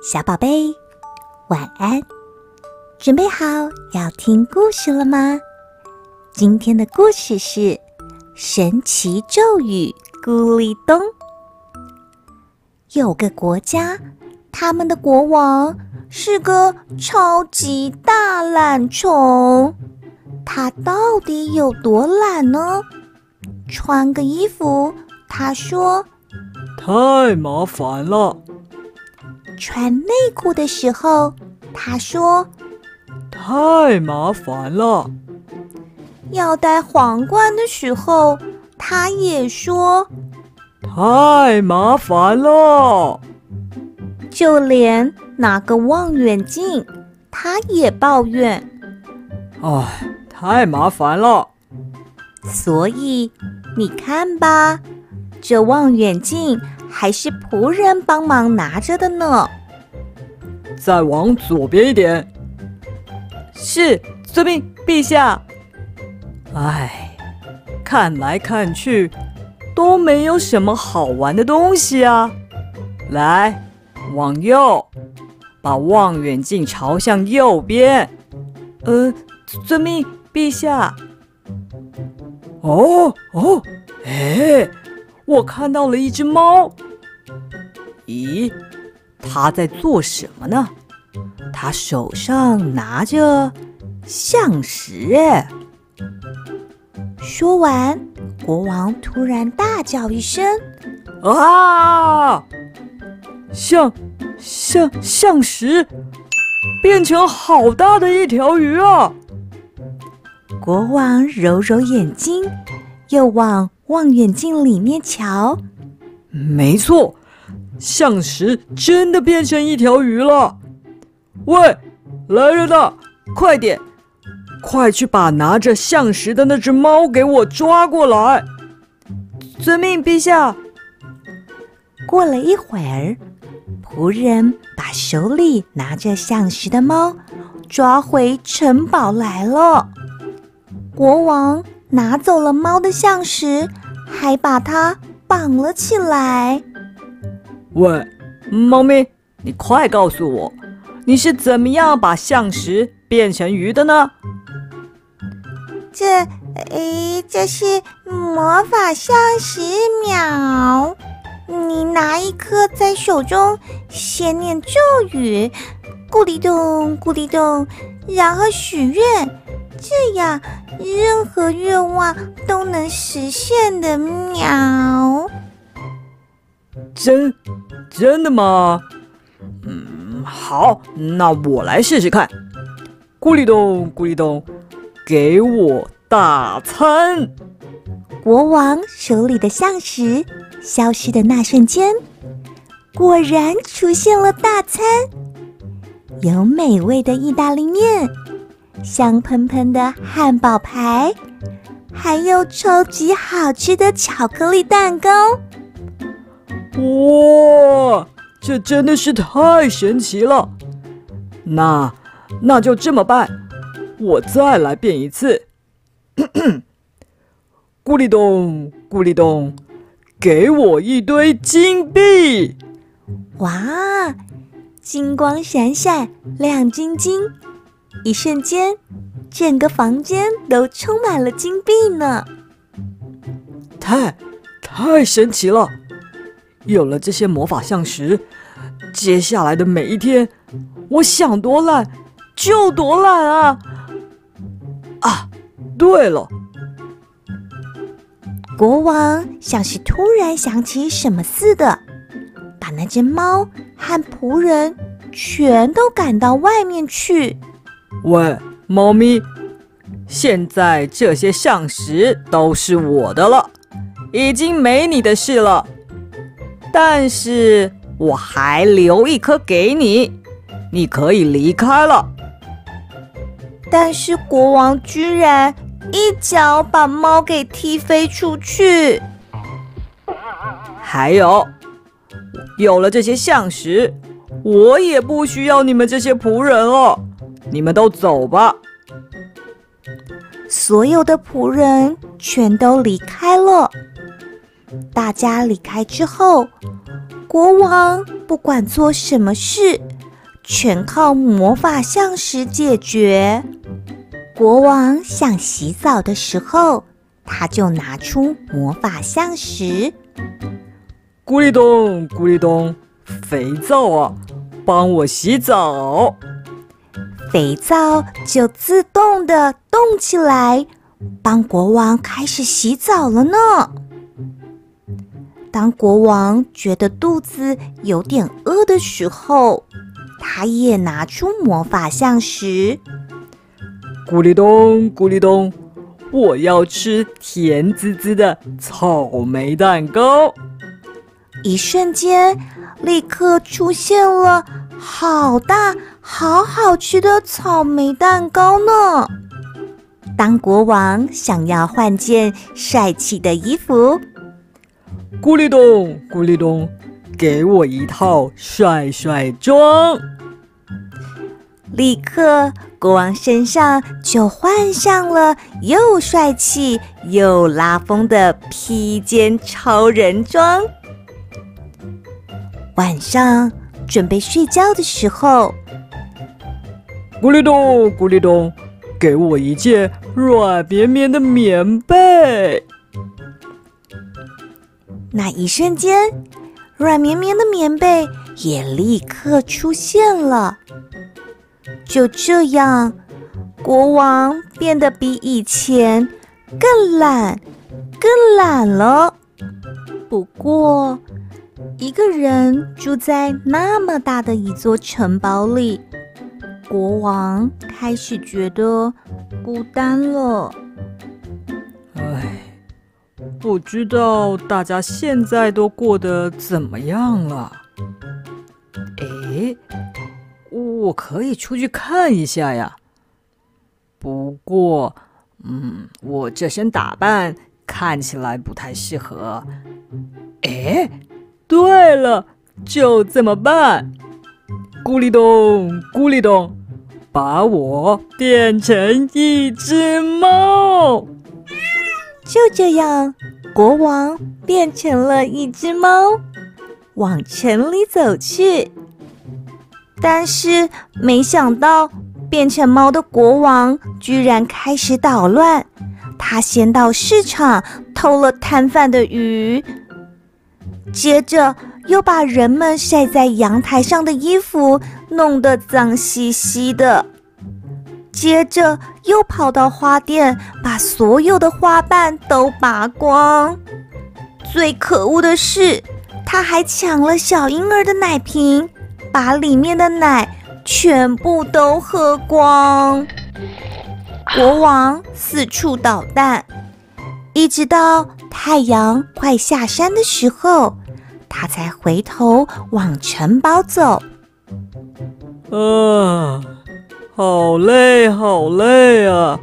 小宝贝，晚安！准备好要听故事了吗？今天的故事是《神奇咒语咕哩咚》。有个国家，他们的国王是个超级大懒虫。他到底有多懒呢？穿个衣服，他说。太麻烦了。穿内裤的时候，他说：“太麻烦了。”要戴皇冠的时候，他也说：“太麻烦了。”就连拿个望远镜，他也抱怨：“唉，太麻烦了。”所以你看吧，这望远镜。还是仆人帮忙拿着的呢。再往左边一点。是，遵命，陛下。哎，看来看去都没有什么好玩的东西啊。来，往右，把望远镜朝向右边。呃，遵命，陛下。哦哦，哎。我看到了一只猫。咦，它在做什么呢？它手上拿着橡石。说完，国王突然大叫一声：“啊！橡橡橡实变成好大的一条鱼啊！”国王揉揉眼睛，又往望远镜里面瞧，没错，象石真的变成一条鱼了。喂，来人呐，快点，快去把拿着象石的那只猫给我抓过来！遵命，陛下。过了一会儿，仆人把手里拿着象石的猫抓回城堡来了。国王。拿走了猫的象石，还把它绑了起来。喂，猫咪，你快告诉我，你是怎么样把象石变成鱼的呢？这，诶，这是魔法橡实苗。你拿一颗在手中，先念咒语，咕哩咚，咕哩咚，然后许愿。这样，任何愿望都能实现的喵。真真的吗？嗯，好，那我来试试看。咕哩咚，咕哩咚，给我大餐。国王手里的象石消失的那瞬间，果然出现了大餐，有美味的意大利面。香喷喷的汉堡排，还有超级好吃的巧克力蛋糕。哇，这真的是太神奇了！那那就这么办，我再来变一次。咕哩咚，咕哩咚，给我一堆金币！哇，金光闪闪，亮晶晶。一瞬间，整个房间都充满了金币呢！太，太神奇了！有了这些魔法橡石，接下来的每一天，我想多懒就多懒啊！啊，对了，国王像是突然想起什么似的，把那只猫和仆人全都赶到外面去。喂，猫咪，现在这些橡石都是我的了，已经没你的事了。但是我还留一颗给你，你可以离开了。但是国王居然一脚把猫给踢飞出去。还有，有了这些橡石，我也不需要你们这些仆人了。你们都走吧。所有的仆人全都离开了。大家离开之后，国王不管做什么事，全靠魔法橡石解决。国王想洗澡的时候，他就拿出魔法橡石。咕哩咚，咕哩咚，肥皂啊，帮我洗澡。肥皂就自动的动起来，帮国王开始洗澡了呢。当国王觉得肚子有点饿的时候，他也拿出魔法橡石。咕哩咚，咕哩咚，我要吃甜滋滋的草莓蛋糕。一瞬间，立刻出现了好大、好好吃的草莓蛋糕呢！当国王想要换件帅气的衣服，咕哩咚，咕哩咚，给我一套帅帅装！立刻，国王身上就换上了又帅气又拉风的披肩超人装。晚上准备睡觉的时候，咕哩咚，咕哩咚，给我一件软绵绵的棉被。那一瞬间，软绵绵的棉被也立刻出现了。就这样，国王变得比以前更懒，更懒了。不过，一个人住在那么大的一座城堡里，国王开始觉得孤单了。唉，不知道大家现在都过得怎么样了？诶，我可以出去看一下呀。不过，嗯，我这身打扮看起来不太适合。诶。对了，就这么办。咕哩咚，咕哩咚，把我变成一只猫。就这样，国王变成了一只猫，往城里走去。但是，没想到变成猫的国王居然开始捣乱。他先到市场偷了摊贩的鱼。接着又把人们晒在阳台上的衣服弄得脏兮兮的，接着又跑到花店，把所有的花瓣都拔光。最可恶的是，他还抢了小婴儿的奶瓶，把里面的奶全部都喝光。国王四处捣蛋。一直到太阳快下山的时候，他才回头往城堡走。啊，好累，好累啊！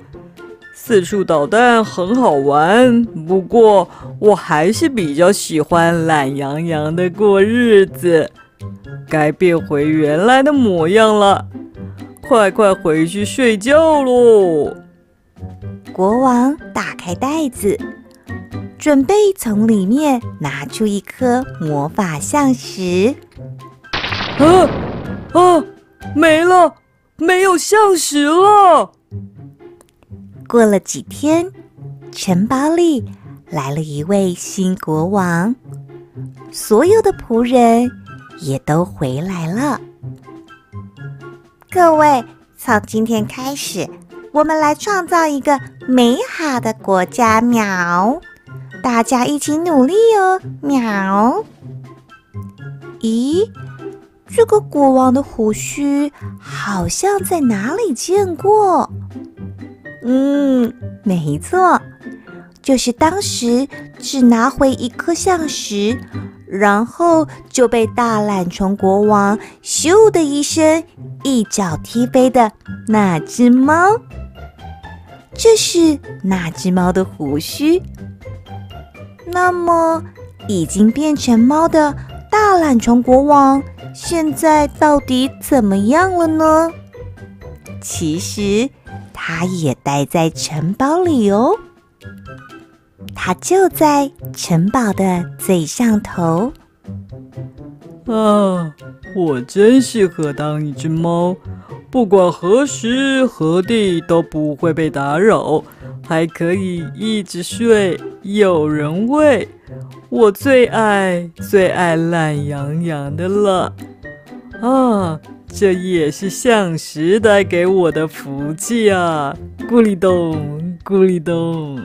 四处捣蛋很好玩，不过我还是比较喜欢懒洋洋的过日子。该变回原来的模样了，快快回去睡觉喽！国王打开袋子，准备从里面拿出一颗魔法橡石。啊啊！没了，没有橡石了。过了几天，城堡里来了一位新国王，所有的仆人也都回来了。各位，从今天开始。我们来创造一个美好的国家，喵！大家一起努力哦，喵！咦，这个国王的胡须好像在哪里见过？嗯，没错，就是当时只拿回一颗橡石，然后就被大懒虫国王咻的一声一脚踢飞的那只猫。这是那只猫的胡须。那么，已经变成猫的大懒虫国王，现在到底怎么样了呢？其实，他也待在城堡里哦。他就在城堡的最上头。啊，我真适合当一只猫，不管何时何地都不会被打扰，还可以一直睡，有人喂。我最爱最爱懒洋洋的了。啊，这也是象石带给我的福气啊！咕哩咚，咕哩咚。